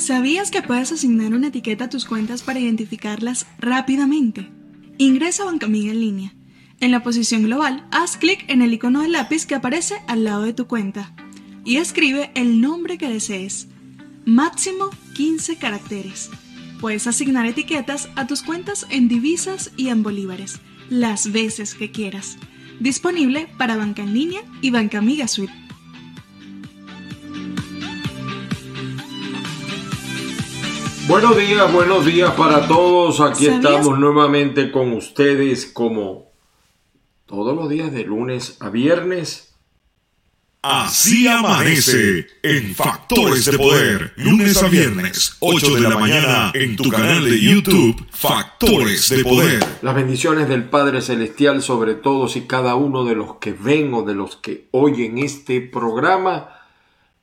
¿Sabías que puedes asignar una etiqueta a tus cuentas para identificarlas rápidamente? Ingresa a Bancamiga en línea. En la posición global, haz clic en el icono de lápiz que aparece al lado de tu cuenta y escribe el nombre que desees. Máximo 15 caracteres. Puedes asignar etiquetas a tus cuentas en divisas y en bolívares, las veces que quieras. Disponible para Banca en línea y Banca Amiga Suite. Buenos días, buenos días para todos. Aquí ¿Sabías? estamos nuevamente con ustedes como todos los días de lunes a viernes. Así amanece en Factores de Poder, lunes a viernes, 8 de la mañana, en tu canal de YouTube, Factores de Poder. Las bendiciones del Padre Celestial sobre todos y cada uno de los que ven o de los que oyen este programa.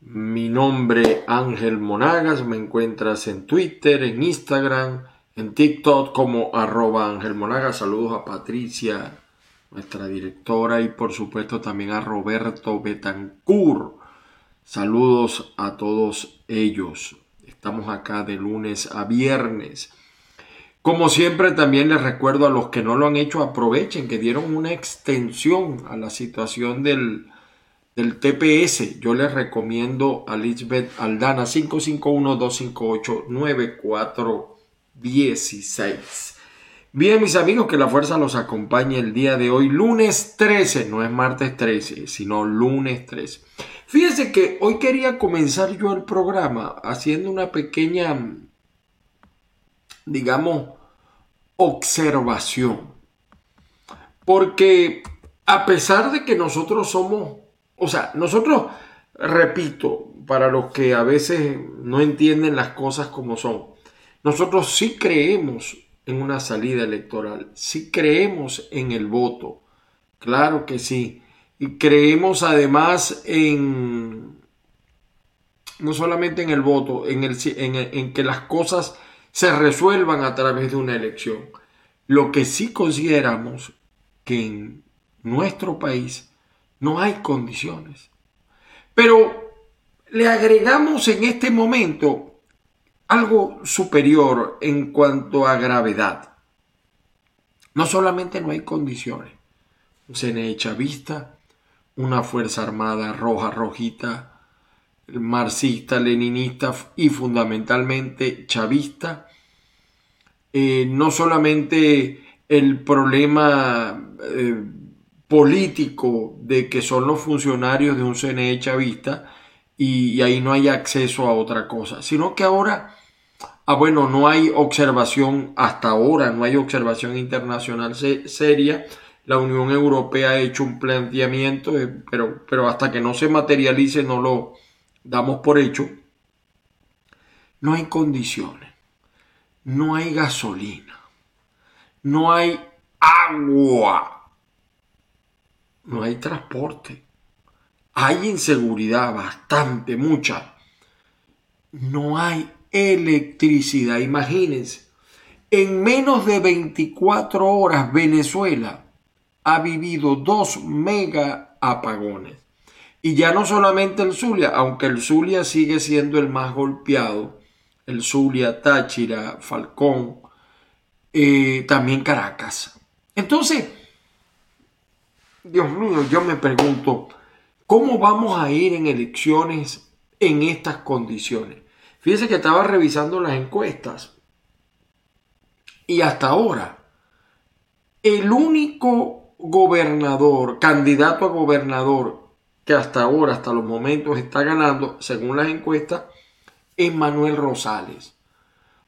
Mi nombre Ángel Monagas, me encuentras en Twitter, en Instagram, en TikTok como arroba Ángel Monagas. Saludos a Patricia, nuestra directora, y por supuesto también a Roberto Betancourt. Saludos a todos ellos. Estamos acá de lunes a viernes. Como siempre, también les recuerdo a los que no lo han hecho, aprovechen que dieron una extensión a la situación del, del TPS. Yo les recomiendo a Lisbeth Aldana 551-258-9416. Bien, mis amigos, que la fuerza los acompañe el día de hoy, lunes 13, no es martes 13, sino lunes 13. Fíjense que hoy quería comenzar yo el programa haciendo una pequeña, digamos, observación. Porque a pesar de que nosotros somos, o sea, nosotros, repito, para los que a veces no entienden las cosas como son, nosotros sí creemos en una salida electoral, sí creemos en el voto, claro que sí, y creemos además en, no solamente en el voto, en, el, en, que las cosas se resuelvan a través de una elección. Lo que sí consideramos que en nuestro país no hay condiciones. Pero le agregamos en este momento algo superior en cuanto a gravedad. No solamente no hay condiciones, un CNE chavista, una Fuerza Armada roja, rojita, marxista, leninista y fundamentalmente chavista, eh, no solamente el problema eh, político de que son los funcionarios de un CNE chavista y, ahí no hay acceso a otra cosa, sino que ahora, ah, bueno, no hay observación hasta ahora, no hay observación internacional se, seria. La Unión Europea ha hecho un planteamiento, eh, pero, pero hasta que no se materialice no lo damos por hecho. No hay condiciones, no hay gasolina, no hay agua, no hay transporte, hay inseguridad bastante, mucha, no hay electricidad. Imagínense, en menos de 24 horas Venezuela ha vivido dos mega apagones. Y ya no solamente el Zulia, aunque el Zulia sigue siendo el más golpeado, el Zulia, Táchira, Falcón, eh, también Caracas. Entonces, Dios mío, yo me pregunto, ¿cómo vamos a ir en elecciones en estas condiciones? Fíjense que estaba revisando las encuestas y hasta ahora el único gobernador, candidato a gobernador que hasta ahora, hasta los momentos está ganando, según las encuestas, es Manuel Rosales.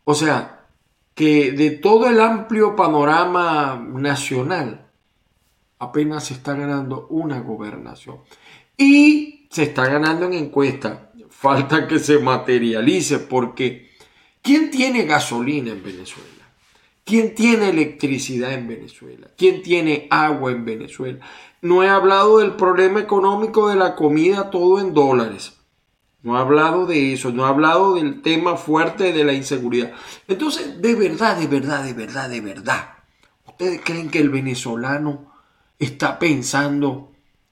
O sea, que de todo el amplio panorama nacional, apenas se está ganando una gobernación. Y se está ganando en encuesta. Falta que se materialice porque ¿quién tiene gasolina en Venezuela? ¿Quién tiene electricidad en Venezuela? ¿Quién tiene agua en Venezuela? No he hablado del problema económico de la comida, todo en dólares. No he hablado de eso, no he hablado del tema fuerte de la inseguridad. Entonces, de verdad, de verdad, de verdad, de verdad, ¿ustedes creen que el venezolano está pensando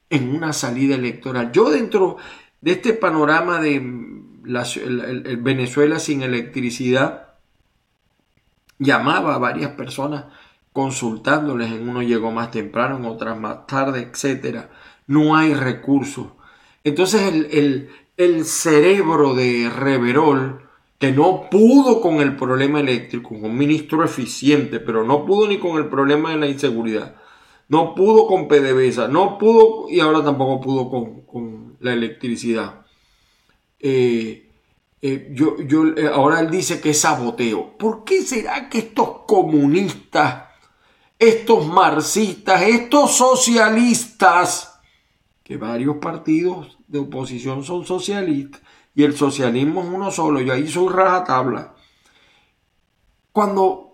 en una salida electoral? Yo dentro de este panorama de Venezuela sin electricidad, llamaba a varias personas consultándoles, en uno llegó más temprano, en otras más tarde, etc. No hay recursos. Entonces el, el cerebro de Reverol, que no pudo con el problema eléctrico, un ministro eficiente, pero no pudo ni con el problema de la inseguridad, no pudo con PDVSA, no pudo y ahora tampoco pudo con, la electricidad. Eh, eh, yo, yo, eh, ahora él dice que es saboteo. ¿Por qué será que estos comunistas, estos marxistas, estos socialistas, que varios partidos de oposición son socialistas, y el socialismo es uno solo, yo ahí soy rajatabla, cuando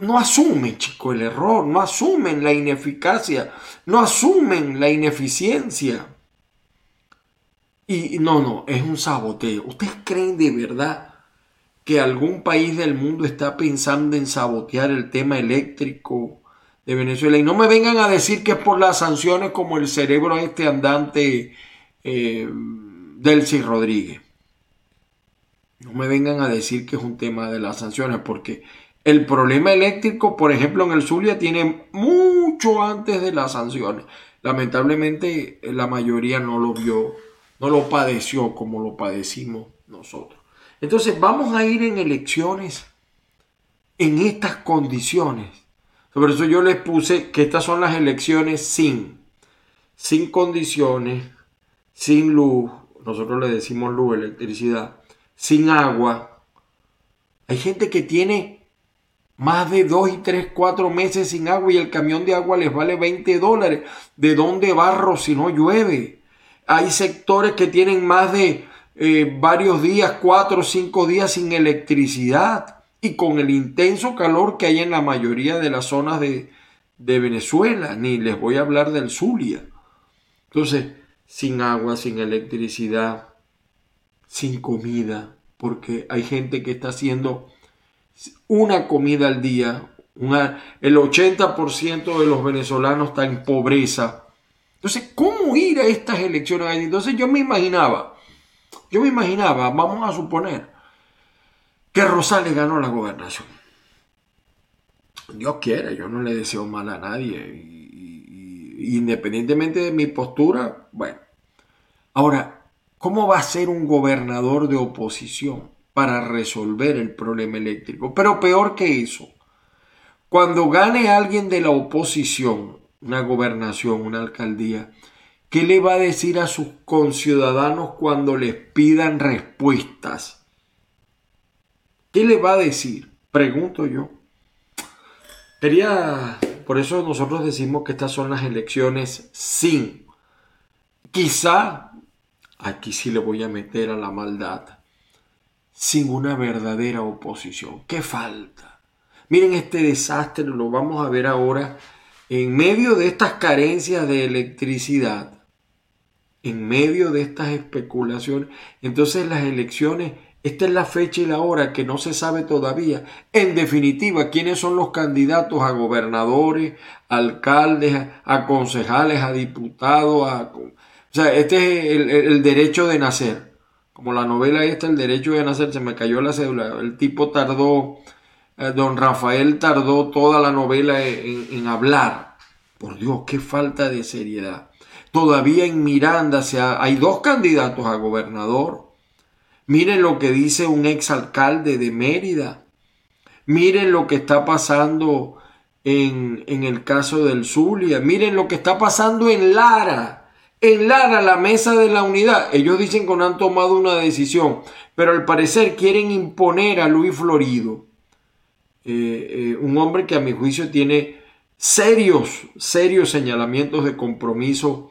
no asumen, chico, el error, no asumen la ineficacia, no asumen la ineficiencia. Y no, no, es un saboteo. ¿Ustedes creen de verdad que algún país del mundo está pensando en sabotear el tema eléctrico de Venezuela? Y no me vengan a decir que es por las sanciones como el cerebro este andante eh, Delcy Rodríguez. No me vengan a decir que es un tema de las sanciones, porque el problema eléctrico, por ejemplo, en el Zulia tiene mucho antes de las sanciones. Lamentablemente la mayoría no lo vio, no lo padeció como lo padecimos nosotros. Entonces vamos a ir en elecciones en estas condiciones. Por eso yo les puse que estas son las elecciones sin, sin condiciones, sin luz, nosotros le decimos luz, electricidad, sin agua. Hay gente que tiene más de dos y tres, cuatro meses sin agua y el camión de agua les vale 20 dólares. ¿De dónde barro si no llueve? Hay sectores que tienen más de eh, varios días, cuatro o cinco días sin electricidad y con el intenso calor que hay en la mayoría de las zonas de, de Venezuela, ni les voy a hablar del Zulia. Entonces, sin agua, sin electricidad, sin comida, porque hay gente que está haciendo una comida al día. el 80% de los venezolanos está en pobreza. Entonces, ¿cómo ir a estas elecciones? Entonces yo me imaginaba, yo me imaginaba, vamos a suponer, que Rosales ganó la gobernación. Dios quiera, yo no le deseo mal a nadie. independientemente de mi postura, bueno. Ahora, ¿cómo va a ser un gobernador de oposición? Para resolver el problema eléctrico. Pero peor que eso, cuando gane alguien de la oposición, una gobernación, una alcaldía, ¿qué le va a decir a sus conciudadanos cuando les pidan respuestas? ¿Qué le va a decir? Pregunto yo. Quería, por eso nosotros decimos que estas son las elecciones sin. Quizá, aquí sí le voy a meter a la maldad, sin una verdadera oposición. ¿Qué falta? Miren este desastre, lo vamos a ver ahora, en medio de estas carencias de electricidad, en medio de estas especulaciones, entonces las elecciones, esta es la fecha y la hora que no se sabe todavía. En definitiva, quiénes son los candidatos a gobernadores, alcaldes, a concejales, a diputados, a... O sea, este es el derecho de nacer como la novela esta, El derecho de nacer, se me cayó la cédula. El tipo tardó, eh, don Rafael tardó toda la novela en, hablar. Por Dios, qué falta de seriedad. Todavía en Miranda se hay dos candidatos a gobernador. Miren lo que dice un exalcalde de Mérida. Miren lo que está pasando en, en el caso del Zulia. Miren lo que está pasando en Lara en Lara, la mesa de la unidad, ellos dicen que no han tomado una decisión, pero al parecer quieren imponer a Luis Florido, eh, eh, un hombre que a mi juicio tiene serios, serios señalamientos de compromiso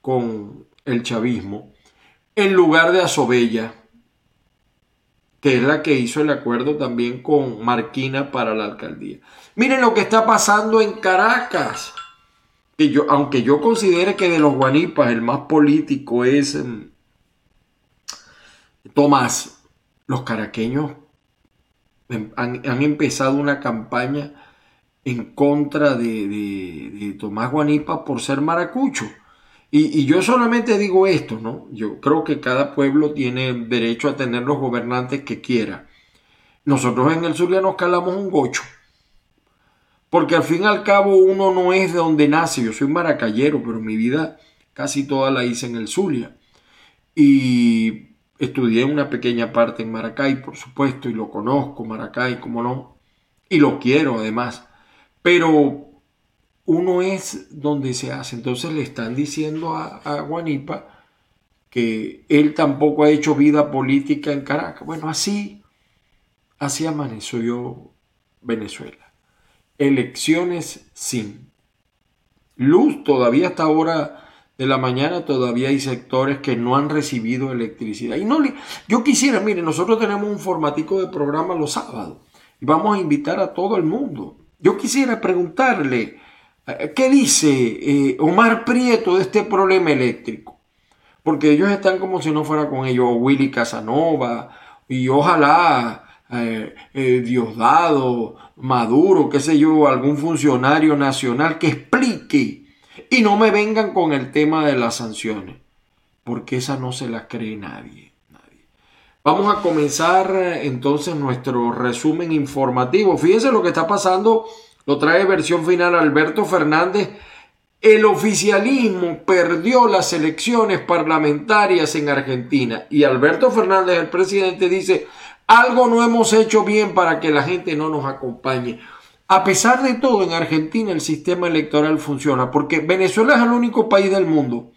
con el chavismo, en lugar de Asobella, que es la que hizo el acuerdo también con Marquina para la alcaldía. Miren lo que está pasando en Caracas yo, aunque yo considere que de los guanipas el más político es em, Tomás, los caraqueños em, han, empezado una campaña en contra de, Tomás Guanipa por ser maracucho. Y, yo solamente digo esto, ¿no? Yo creo que cada pueblo tiene derecho a tener los gobernantes que quiera. Nosotros en el Zulia nos calamos un gocho. Porque al fin y al cabo uno no es de donde nace. Yo soy maracayero, pero mi vida casi toda la hice en el Zulia. Y estudié una pequeña parte en Maracay, por supuesto, y lo conozco, Maracay, como no. Y lo quiero además. Pero uno es donde se hace. Entonces le están diciendo a, Guanipa que él tampoco ha hecho vida política en Caracas. Bueno, así, así amaneció Venezuela. Elecciones sin. Luz todavía hasta ahora de la mañana todavía hay sectores que no han recibido electricidad. Y no yo quisiera, mire, nosotros tenemos un formatico de programa los sábados y vamos a invitar a todo el mundo. Yo quisiera preguntarle ¿Qué dice eh, Omar Prieto de este problema eléctrico? Porque ellos están como si no fuera con ellos Willy Casanova y ojalá eh, eh, Diosdado, Maduro, qué sé yo, algún funcionario nacional que explique y no me vengan con el tema de las sanciones, porque esa no se la cree nadie. nadie. Vamos a comenzar entonces nuestro resumen informativo. Fíjense lo que está pasando lo trae versión final Alberto Fernández. El oficialismo perdió las elecciones parlamentarias en Argentina y Alberto Fernández, el presidente, dice, algo no hemos hecho bien para que la gente no nos acompañe. A pesar de todo, en Argentina el sistema electoral funciona porque Venezuela es el único país del mundo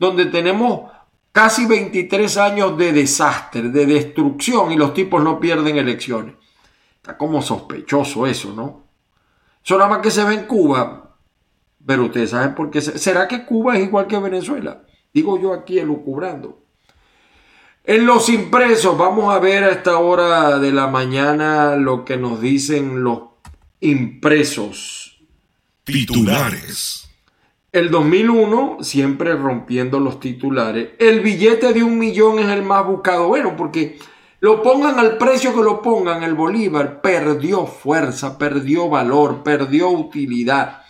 donde tenemos casi 23 años de desastre, de destrucción y los tipos no pierden elecciones. Está como sospechoso eso, ¿no? Eso nada más que se ve en Cuba. Pero ustedes saben por qué. ¿Será que Cuba es igual que Venezuela? Digo yo aquí elucubrando. En los impresos, vamos a ver a esta hora de la mañana lo que nos dicen los impresos. Titulares. El 2001, siempre rompiendo los titulares. El billete de un millón es el más buscado. Bueno, porque lo pongan al precio que lo pongan, el Bolívar perdió fuerza, perdió valor, perdió utilidad.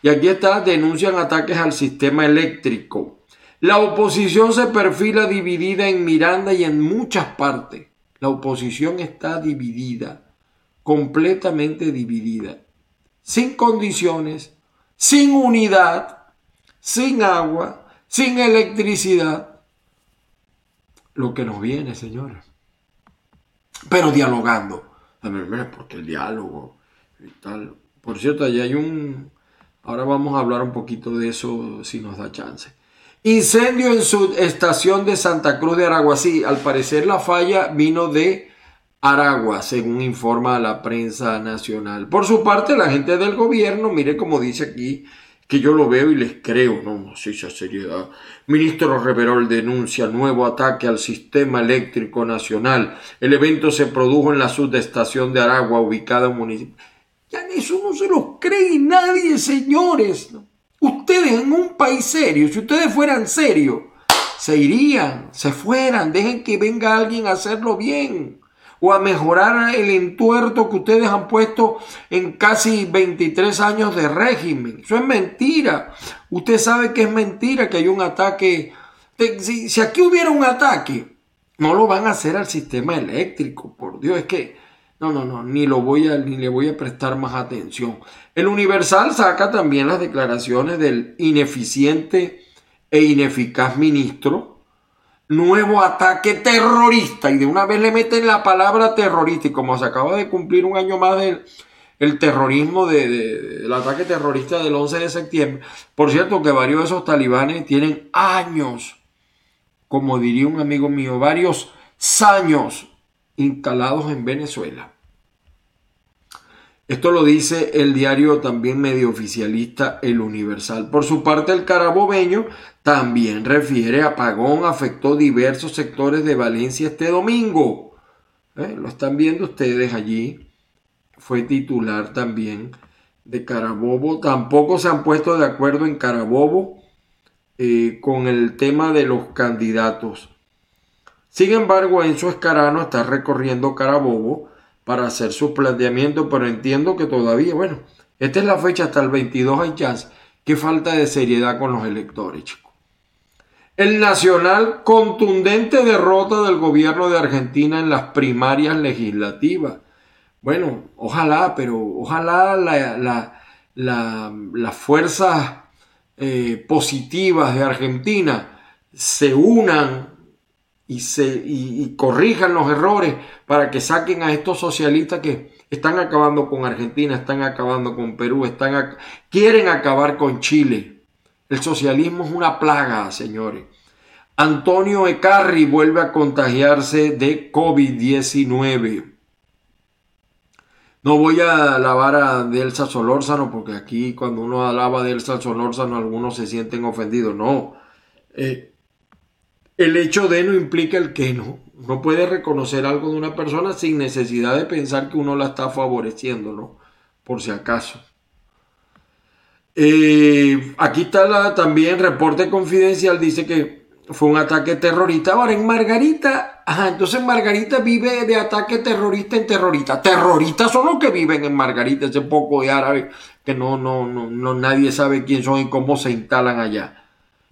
Y aquí está, denuncian ataques al sistema eléctrico. La oposición se perfila dividida en Miranda y en muchas partes. La oposición está dividida, completamente dividida, sin condiciones, sin unidad, sin agua, sin electricidad. Lo que nos viene, señores pero dialogando. Porque el diálogo y tal. Por cierto, allá hay un... Ahora vamos a hablar un poquito de eso si nos da chance. Incendio en su estación de Santa Cruz de Aragua. Sí, al parecer la falla vino de Aragua, según informa la prensa nacional. Por su parte, la gente del gobierno, mire como dice aquí, que yo lo veo y les creo, no, no sé esa seriedad. Ministro Reverol denuncia nuevo ataque al sistema eléctrico nacional. El evento se produjo en la subestación de Aragua, ubicada en municipio. Ya en eso no se lo cree nadie, señores. Ustedes en un país serio, si ustedes fueran serios, se irían, se fueran, dejen que venga alguien a hacerlo bien o a mejorar el entuerto que ustedes han puesto en casi 23 años de régimen. Eso es mentira. Usted sabe que es mentira que hay un ataque. Si, aquí hubiera un ataque, no lo van a hacer al sistema eléctrico. Por Dios, es que no, no, no, ni lo voy a, ni le voy a prestar más atención. El Universal saca también las declaraciones del ineficiente e ineficaz ministro nuevo ataque terrorista y de una vez le meten la palabra terrorista y como se acaba de cumplir un año más del el terrorismo del ataque terrorista del 11 de septiembre. Por cierto que varios de esos talibanes tienen años, como diría un amigo mío, varios años instalados en Venezuela. Esto lo dice el diario también medio oficialista El Universal. Por su parte, el carabobeño también refiere apagón afectó diversos sectores de Valencia este domingo. ¿Eh? Lo están viendo ustedes allí. Fue titular también de Carabobo. Tampoco se han puesto de acuerdo en Carabobo eh, con el tema de los candidatos. Sin embargo, Enzo Escarano está recorriendo Carabobo para hacer su planteamiento, pero entiendo que todavía, bueno, esta es la fecha hasta el 22 hay chance. Qué falta de seriedad con los electores, chicos. El Nacional, contundente derrota del gobierno de Argentina en las primarias legislativas. Bueno, ojalá, pero ojalá las fuerzas eh, positivas de Argentina se unan y, se, y, corrijan los errores para que saquen a estos socialistas que están acabando con Argentina, están acabando con Perú, están quieren acabar con Chile. El socialismo es una plaga, señores. Antonio Ecarri vuelve a contagiarse de COVID-19. No voy a alabar a Delsa Solórzano porque aquí cuando uno alaba a Delsa Solórzano algunos se sienten ofendidos. No. Eh, el hecho de no implica el que no. No puede reconocer algo de una persona sin necesidad de pensar que uno la está favoreciendo, ¿no? Por si acaso. Eh, aquí está la, también reporte confidencial, dice que fue un ataque terrorista. Ahora en Margarita, ajá, entonces Margarita vive de ataque terrorista en terrorista. Terroristas son los que viven en Margarita, ese poco de árabe que no, no, no, no, nadie sabe quién son y cómo se instalan allá.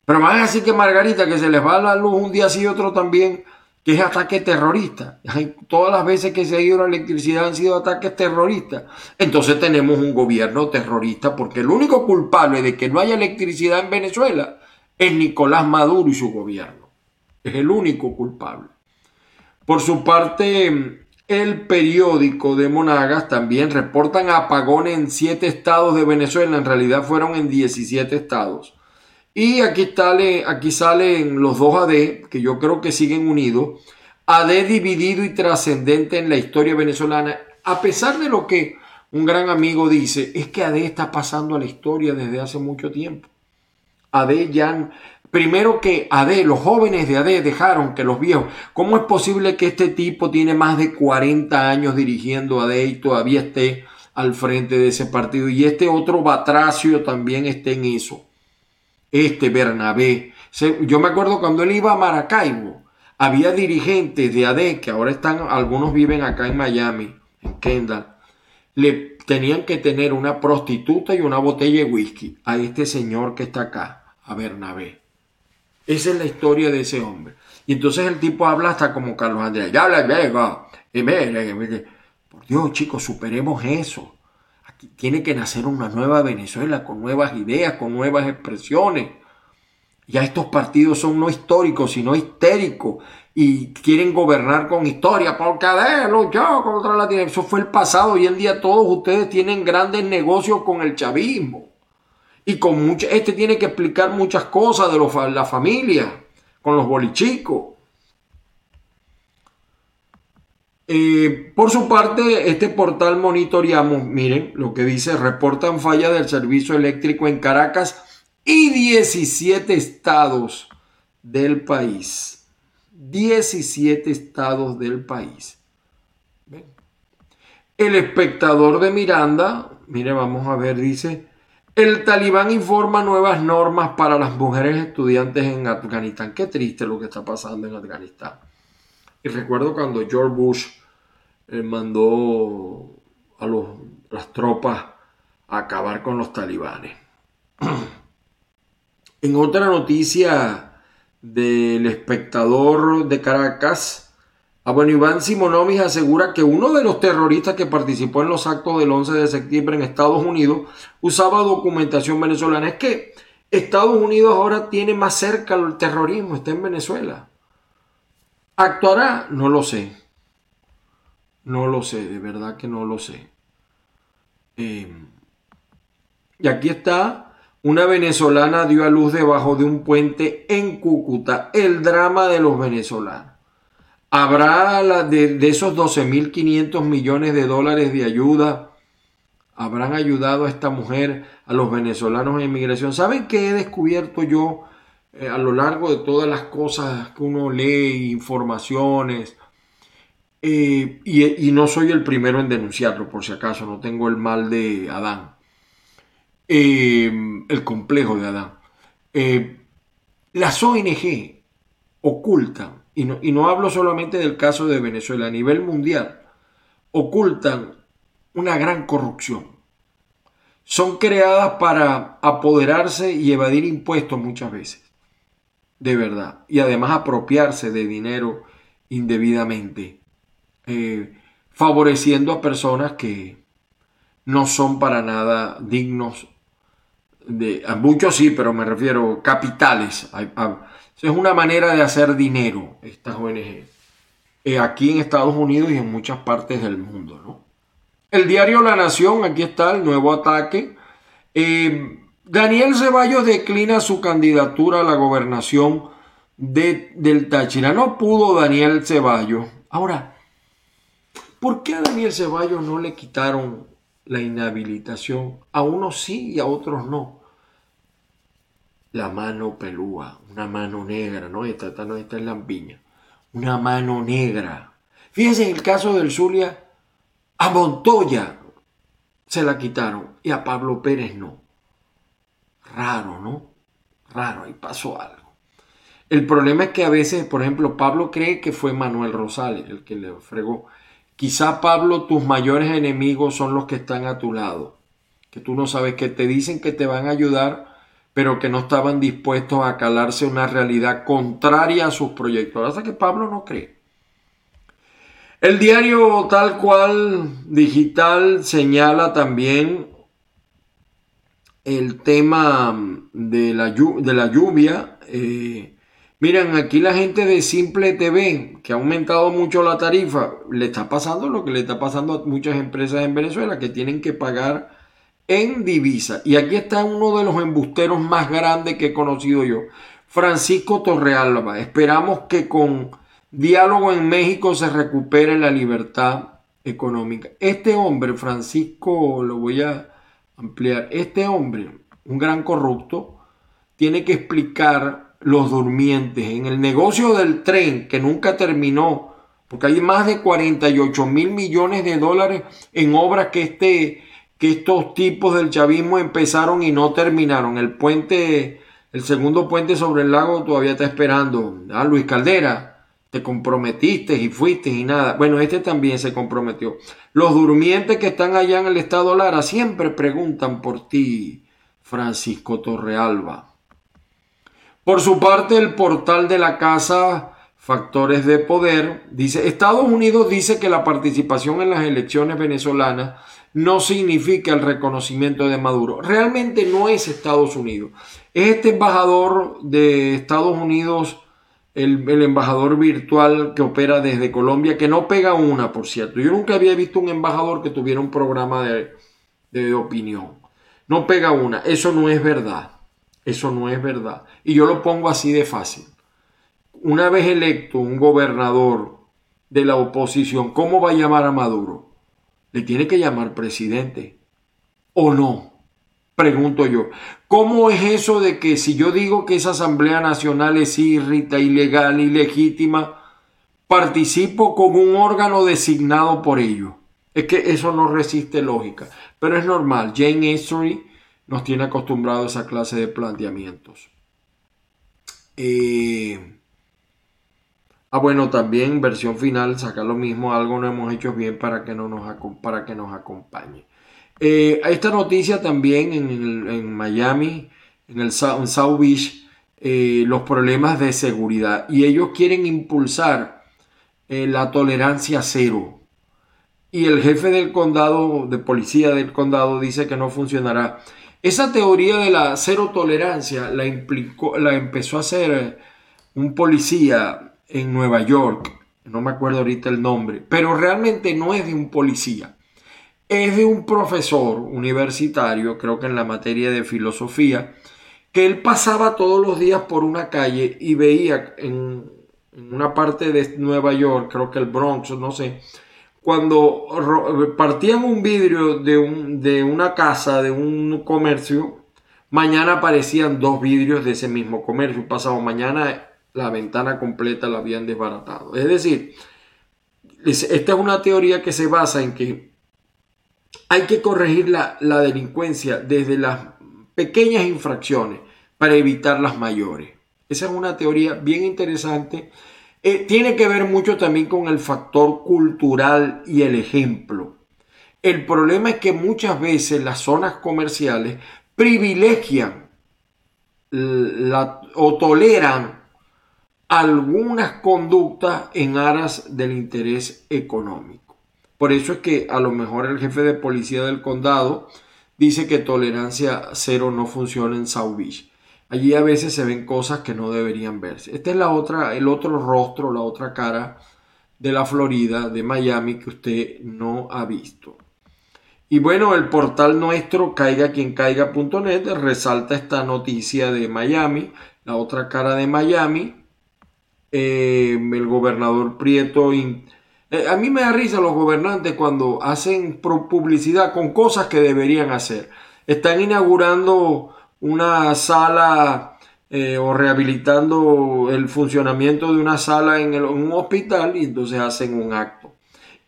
Pero van a decir que Margarita, que se les va la luz un día sí y otro también, que es ataque terrorista. Todas las veces que se ha ido la electricidad han sido ataques terroristas. Entonces tenemos un gobierno terrorista porque el único culpable de que no haya electricidad en Venezuela es Nicolás Maduro y su gobierno. Es el único culpable. Por su parte, el periódico de Monagas también reportan apagones en siete estados de Venezuela. En realidad fueron en 17 estados. Y aquí, sale, aquí salen los dos AD, que yo creo que siguen unidos. AD dividido y trascendente en la historia venezolana. A pesar de lo que un gran amigo dice, es que AD está pasando a la historia desde hace mucho tiempo. AD ya... Primero que AD, los jóvenes de AD dejaron que los viejos. ¿Cómo es posible que este tipo tiene más de 40 años dirigiendo AD y todavía esté al frente de ese partido? Y este otro Batracio también esté en eso este Bernabé. Yo me acuerdo cuando él iba a Maracaibo, había dirigentes de AD, que ahora están, algunos viven acá en Miami, en Kendall, le tenían que tener una prostituta y una botella de whisky a este señor que está acá, a Bernabé. Esa es la historia de ese hombre. Y entonces el tipo habla hasta como Carlos Andrés. Ya habla luego. Por Dios, chicos, superemos eso tiene que nacer una nueva Venezuela con nuevas ideas, con nuevas expresiones. Ya estos partidos son no históricos, sino histéricos y quieren gobernar con historia porque de luchó contra la Eso fue el pasado. Hoy en día todos ustedes tienen grandes negocios con el chavismo. Y con mucho, este tiene que explicar muchas cosas de la familia, con los bolichicos. Eh, por su parte, este portal monitoreamos, miren lo que dice, reportan falla del servicio eléctrico en Caracas y 17 estados del país. 17 estados del país. El espectador de Miranda, mire, vamos a ver, dice, el talibán informa nuevas normas para las mujeres estudiantes en Afganistán. Qué triste lo que está pasando en Afganistán. Y recuerdo cuando George Bush eh, mandó a las tropas a acabar con los talibanes. en otra noticia del espectador de Caracas, ah, Iván Simonovis asegura que uno de los terroristas que participó en los actos del 11 de septiembre en Estados Unidos usaba documentación venezolana. Es que Estados Unidos ahora tiene más cerca el terrorismo, está en Venezuela. ¿Actuará? No lo sé. No lo sé, de verdad que no lo sé. Em, y aquí está, una venezolana dio a luz debajo de un puente en Cúcuta. El drama de los venezolanos. ¿Habrá de, de esos 12.500 millones de dólares de ayuda? ¿Habrán ayudado a esta mujer, a los venezolanos en inmigración? ¿Saben qué he descubierto yo? Eh, a lo largo de todas las cosas que uno lee, informaciones, eh, y, no soy el primero en denunciarlo, por si acaso, no tengo el mal de Adán, eh, el complejo de Adán. las ONG ocultan, y no, y no hablo solamente del caso de Venezuela, a nivel mundial, ocultan una gran corrupción. Son creadas para apoderarse y evadir impuestos muchas veces de verdad. Y además apropiarse de dinero indebidamente, eh, favoreciendo a personas que no son para nada dignos de, a muchos sí, pero me refiero capitales. es una manera de hacer dinero estas ONG. Eh, aquí en Estados Unidos y en muchas partes del mundo. ¿no? El diario La Nación, aquí está el nuevo ataque. Eh, Daniel Ceballos declina su candidatura a la gobernación de, del Táchira. No pudo Daniel Ceballos. Ahora, ¿por qué a Daniel Ceballos no le quitaron la inhabilitación? A unos sí y a otros no. La mano pelúa, una mano negra, no esta, esta no, esta es lampiña. Una mano negra. Fíjense en el caso del Zulia, a Montoya se la quitaron y a Pablo Pérez no. Raro, ¿no? Raro, ahí pasó algo. El problema es que a veces, por ejemplo, Pablo cree que fue Manuel Rosales el que le fregó. Quizá, Pablo, tus mayores enemigos son los que están a tu lado, que tú no sabes, que te dicen que te van a ayudar, pero que no estaban dispuestos a calarse una realidad contraria a sus proyectos. Hasta que Pablo no cree. El diario tal cual digital señala también el tema de la, de la lluvia. Eh, miren, aquí la gente de Simple TV, que ha aumentado mucho la tarifa, le está pasando lo que le está pasando a muchas empresas en Venezuela, que tienen que pagar en divisa. Y aquí está uno de los embusteros más grandes que he conocido yo, Francisco Torrealba. Esperamos que con diálogo en México se recupere la libertad económica. Este hombre, Francisco, lo voy a ampliar. Este hombre, un gran corrupto, tiene que explicar los durmientes en el negocio del tren que nunca terminó, porque hay más de 48 mil millones de dólares en obras que, este, que estos tipos del chavismo empezaron y no terminaron. El puente, el segundo puente sobre el lago todavía está esperando. Ah, Luis Caldera, te comprometiste y fuiste y nada. Bueno, este también se comprometió. Los durmientes que están allá en el estado Lara siempre preguntan por ti, Francisco Torrealba. Por su parte, el portal de la casa Factores de Poder dice, Estados Unidos dice que la participación en las elecciones venezolanas no significa el reconocimiento de Maduro. Realmente no es Estados Unidos. Es este embajador de Estados Unidos el, embajador virtual que opera desde Colombia, que no pega una, por cierto. Yo nunca había visto un embajador que tuviera un programa de, opinión. No pega una. Eso no es verdad. Eso no es verdad. Y yo lo pongo así de fácil. Una vez electo un gobernador de la oposición, ¿cómo va a llamar a Maduro? Le tiene que llamar presidente. ¿O no? Pregunto yo, ¿cómo es eso de que si yo digo que esa Asamblea Nacional es irrita, ilegal, ilegítima, participo con un órgano designado por ello? Es que eso no resiste lógica, pero es normal. Jane History nos tiene acostumbrado a esa clase de planteamientos. Eh, ah, bueno, también versión final, saca lo mismo, algo no hemos hecho bien para que, no nos, para que nos acompañe. Eh, esta noticia también en, Miami, en el South Beach, eh, los problemas de seguridad. Y ellos quieren impulsar eh, la tolerancia cero. Y el jefe del condado, de policía del condado, dice que no funcionará. Esa teoría de la cero tolerancia la, implicó, la empezó a hacer un policía en Nueva York. No me acuerdo ahorita el nombre. Pero realmente no es de un policía es de un profesor universitario, creo que en la materia de filosofía, que él pasaba todos los días por una calle y veía en, una parte de Nueva York, creo que el Bronx, no sé, cuando partían un vidrio de, un, de una casa, de un comercio, mañana aparecían dos vidrios de ese mismo comercio, pasado mañana la ventana completa la habían desbaratado. Es decir, esta es una teoría que se basa en que hay que corregir la, delincuencia desde las pequeñas infracciones para evitar las mayores. Esa es una teoría bien interesante. Eh, tiene que ver mucho también con el factor cultural y el ejemplo. El problema es que muchas veces las zonas comerciales privilegian o toleran algunas conductas en aras del interés económico. Por eso es que a lo mejor el jefe de policía del condado dice que tolerancia cero no funciona en South Beach. Allí a veces se ven cosas que no deberían verse. Este es la otra, el otro rostro, la otra cara de la Florida, de Miami, que usted no ha visto. Y bueno, el portal nuestro, caiga quien caiga.net, resalta esta noticia de Miami, la otra cara de Miami. Eh, el gobernador Prieto. Eh, a mí me da risa los gobernantes cuando hacen publicidad con cosas que deberían hacer. Están inaugurando una sala eh, o rehabilitando el funcionamiento de una sala en, un hospital y entonces hacen un acto.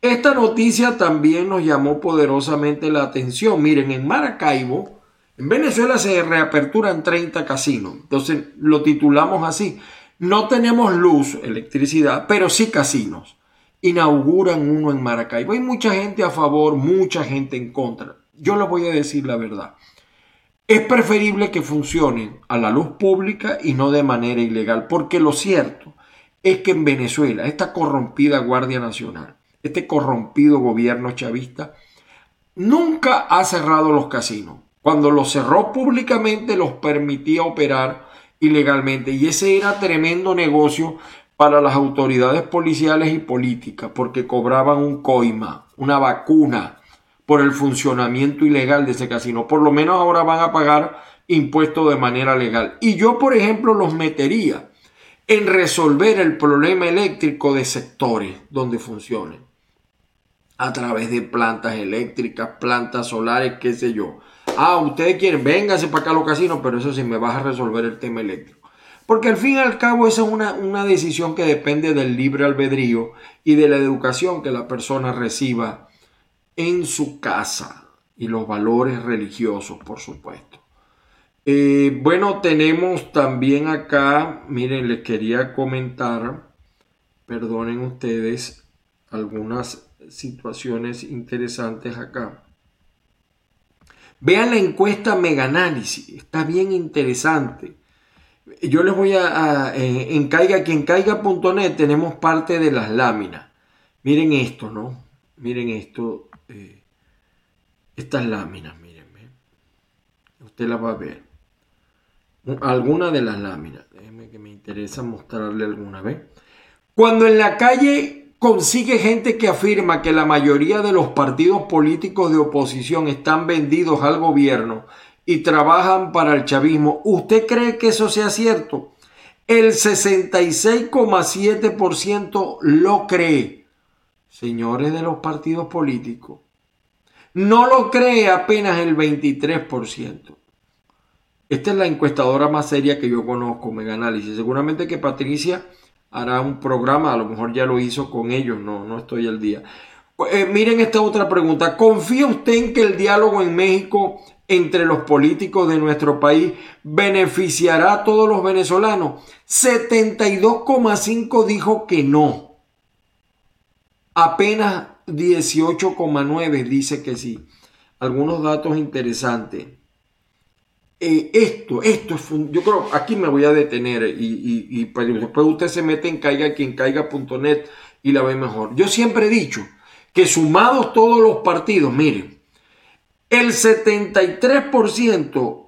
Esta noticia también nos llamó poderosamente la atención. Miren, en Maracaibo, en Venezuela se reaperturan 30 casinos. Entonces lo titulamos así. No tenemos luz, electricidad, pero sí casinos. Inauguran uno en Maracaibo. Hay mucha gente a favor, mucha gente en contra. Yo les voy a decir la verdad. Es preferible que funcionen a la luz pública y no de manera ilegal, porque lo cierto es que en Venezuela, esta corrompida Guardia Nacional, este corrompido gobierno chavista, nunca ha cerrado los casinos. Cuando los cerró públicamente, los permitía operar ilegalmente. Y ese era tremendo negocio para las autoridades policiales y políticas, porque cobraban un coima, una vacuna, por el funcionamiento ilegal de ese casino. Por lo menos ahora van a pagar impuestos de manera legal. Y yo, por ejemplo, los metería en resolver el problema eléctrico de sectores donde funcionen. A través de plantas eléctricas, plantas solares, qué sé yo. Ah, ustedes quieren, vénganse para acá a los casinos, pero eso sí me vas a resolver el tema eléctrico. Porque al fin y al cabo esa es una, una decisión que depende del libre albedrío y de la educación que la persona reciba en su casa y los valores religiosos, por supuesto. Eh, bueno, tenemos también acá, miren, les quería comentar, perdonen ustedes, algunas situaciones interesantes acá. Vean la encuesta Mega Análisis, está bien interesante. Yo les voy a, eh, en caiga quien caiga.net tenemos parte de las láminas. Miren esto, ¿no? Miren esto, eh, estas láminas, miren, usted las va a ver. Alguna de las láminas, déjeme que me interesa mostrarle alguna vez. Cuando en la calle consigue gente que afirma que la mayoría de los partidos políticos de oposición están vendidos al gobierno y trabajan para el chavismo, ¿usted cree que eso sea cierto? El 66,7% lo cree señores de los partidos políticos, no lo cree apenas el 23%. Esta es la encuestadora más seria que yo conozco, Mega Análisis. Seguramente que Patricia hará un programa, a lo mejor ya lo hizo con ellos, no, no estoy al día. Eh, miren esta otra pregunta. ¿Confía usted en que el diálogo en México entre los políticos de nuestro país beneficiará a todos los venezolanos? 72,5 dijo que no apenas 18,9 dice que sí. Algunos datos interesantes. Eh, esto, esto es, yo creo, aquí me voy a detener y, pues, después usted se mete en caiga quien caiga.net y la ve mejor. Yo siempre he dicho que sumados todos los partidos, miren, el 73%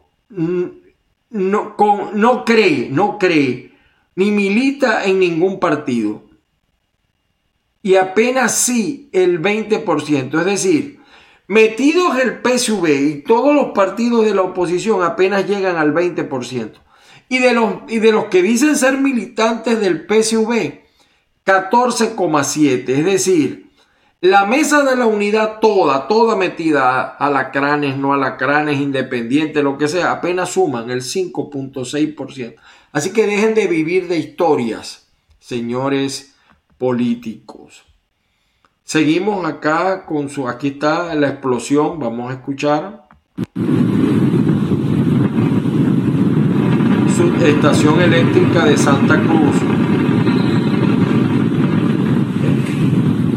no, no cree, no cree, ni milita en ningún partido y apenas sí el 20%. Es decir, metidos el PSV y todos los partidos de la oposición apenas llegan al 20%. Y de los, y de los que dicen ser militantes del PSV, 14,7. Es decir, la mesa de la unidad toda, toda metida a alacranes, no alacranes, independientes, lo que sea, apenas suman el 5.6%. Así que dejen de vivir de historias, señores políticos. Seguimos acá con su, aquí está la explosión, vamos a escuchar. Estación eléctrica de Santa Cruz.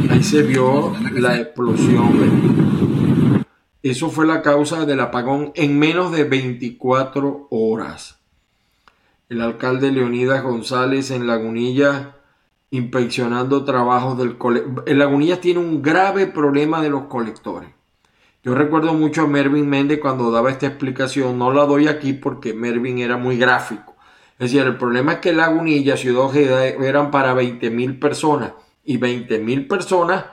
Ahí se vio la explosión. Eso fue la causa del apagón en menos de 24 horas. el alcalde Leonidas González en Lagunilla inspeccionando trabajos del colector. En Lagunilla tiene un grave problema de los colectores. Yo recuerdo mucho a Mervin Méndez cuando daba esta explicación, no la doy aquí porque Mervin era muy gráfico. Es decir, el problema es que Lagunilla, Ciudad Ojeda, eran para 20 mil personas y 20 mil personas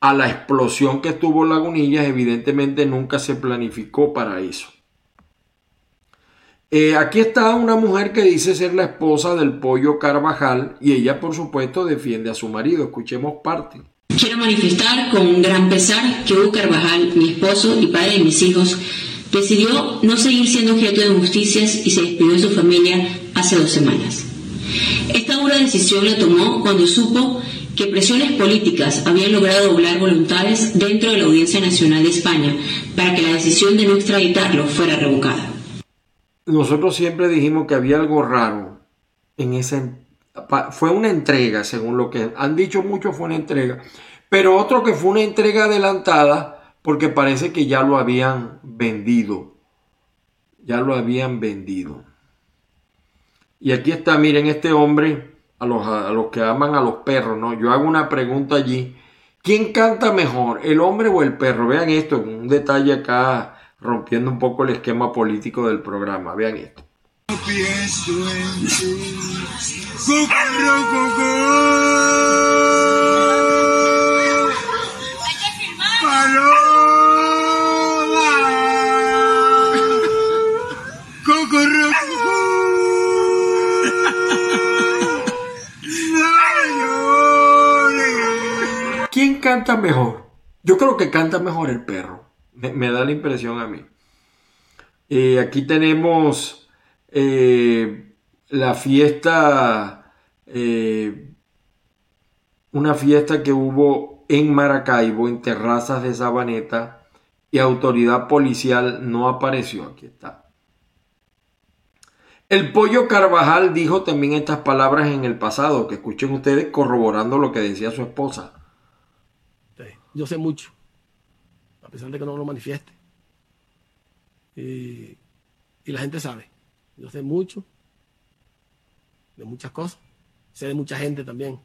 a la explosión que tuvo Lagunillas, evidentemente nunca se planificó para eso. Eh, aquí está una mujer que dice ser la esposa del pollo Carvajal y ella por supuesto defiende a su marido. Escuchemos parte. Quiero manifestar con gran pesar que Hugo Carvajal, mi esposo y padre de mis hijos, decidió no seguir siendo objeto de justicias y se despidió de su familia hace dos semanas. Esta dura decisión la tomó cuando supo que presiones políticas habían logrado doblar voluntades dentro de la Audiencia Nacional de España para que la decisión de no extraditarlo fuera revocada. Nosotros siempre dijimos que había algo raro en esa fue una entrega, según lo que han dicho muchos fue una entrega, pero otro que fue una entrega adelantada porque parece que ya lo habían vendido. Ya lo habían vendido. Y aquí está, miren, este hombre a los, que aman a los perros, ¿no? Yo hago una pregunta allí. ¿Quién canta mejor, el hombre o el perro? Vean esto, un detalle acá rompiendo un poco el esquema político del programa. Vean esto. canta mejor? Yo creo que canta mejor el perro. Me, da la impresión a mí. Eh, aquí tenemos eh, la fiesta, eh, una fiesta que hubo en Maracaibo, en terrazas de Sabaneta, y autoridad policial no apareció. Aquí está. El pollo Carvajal dijo también estas palabras en el pasado, que escuchen ustedes corroborando lo que decía su esposa. Yo sé mucho, pesar de que no lo manifieste. Y, la gente sabe. Yo sé mucho de muchas cosas. Sé de mucha gente también.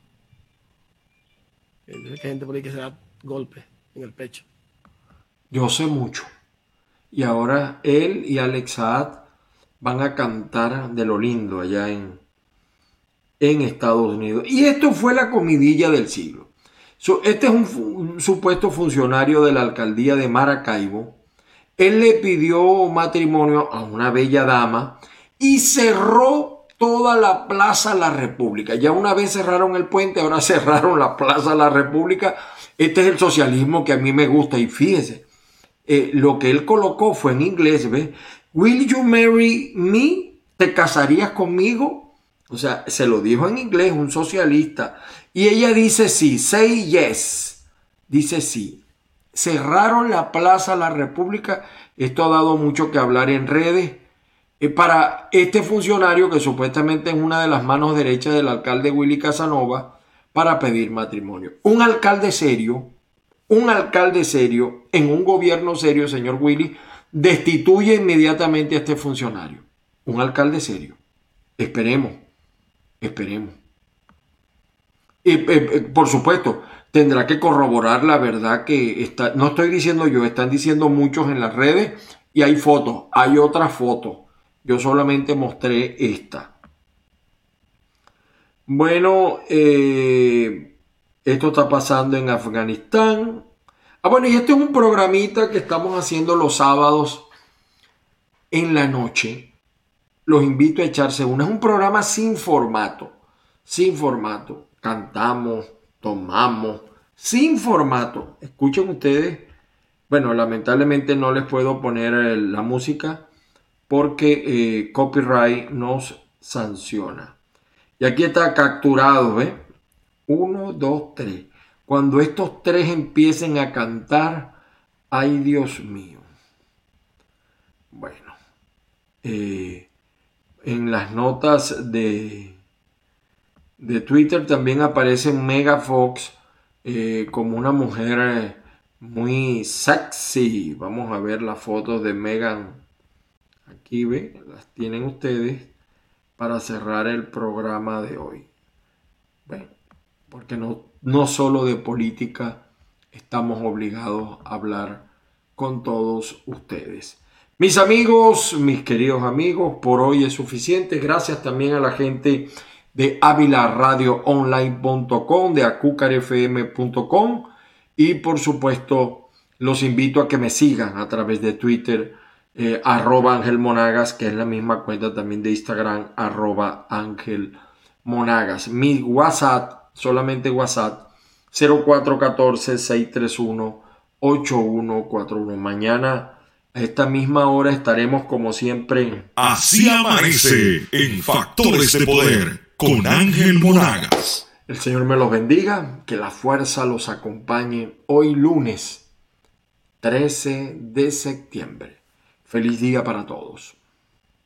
Hay gente por ahí que se da golpes en el pecho. Yo sé mucho. Y ahora él y Alex Saad van a cantar de lo lindo allá en, en Estados Unidos. Y esto fue la comidilla del siglo este es un, supuesto funcionario de la alcaldía de Maracaibo. Él le pidió matrimonio a una bella dama y cerró toda la Plaza La República. Ya una vez cerraron el puente, ahora cerraron la Plaza La República. Este es el socialismo que a mí me gusta. Y fíjese, eh, lo que él colocó fue en inglés, ¿ves? Will you marry me? ¿Te casarías conmigo? O sea, se lo dijo en inglés un socialista. Y ella dice sí, say yes. Dice sí. Cerraron la Plaza La República. Esto ha dado mucho que hablar en redes. Eh, para este funcionario que supuestamente es una de las manos derechas del alcalde Willy Casanova para pedir matrimonio. Un alcalde serio, un alcalde serio en un gobierno serio, señor Willy, destituye inmediatamente a este funcionario. Un alcalde serio. Esperemos, esperemos. Y eh, eh, por supuesto, tendrá que corroborar la verdad que está, no estoy diciendo yo, están diciendo muchos en las redes y hay fotos, hay otra foto. Yo solamente mostré esta. Bueno, eh, esto está pasando en Afganistán. Ah, bueno, y este es un programita que estamos haciendo los sábados en la noche. Los invito a echarse una. Es un programa sin formato. Sin formato cantamos, tomamos, sin formato. Escuchen ustedes. Bueno, lamentablemente no les puedo poner la música porque eh, copyright nos sanciona. Y aquí está capturado, ¿ves? Uno, dos, tres. Cuando estos tres empiecen a cantar, ay Dios mío. Bueno, eh, en las notas de, de Twitter también aparece Mega Fox eh, como una mujer eh, muy sexy. Vamos a ver las fotos de Megan. Aquí ve, las tienen ustedes. para cerrar el programa de hoy. Bueno, porque no, no solo de política estamos obligados a hablar con todos ustedes. Mis amigos, mis queridos amigos, por hoy es suficiente. Gracias también a la gente de avilaradioonline.com, de acucarfm.com y por supuesto los invito a que me sigan a través de Twitter, eh, arroba Ángel Monagas, que es la misma cuenta también de Instagram, arroba Ángel Monagas. Mi WhatsApp, solamente WhatsApp, 0414-631-8141. Mañana a esta misma hora estaremos como siempre. Así amanece en Factores de Poder con Ángel Monagas. El Señor me los bendiga, que la fuerza los acompañe hoy lunes 13 de septiembre. Feliz día para todos.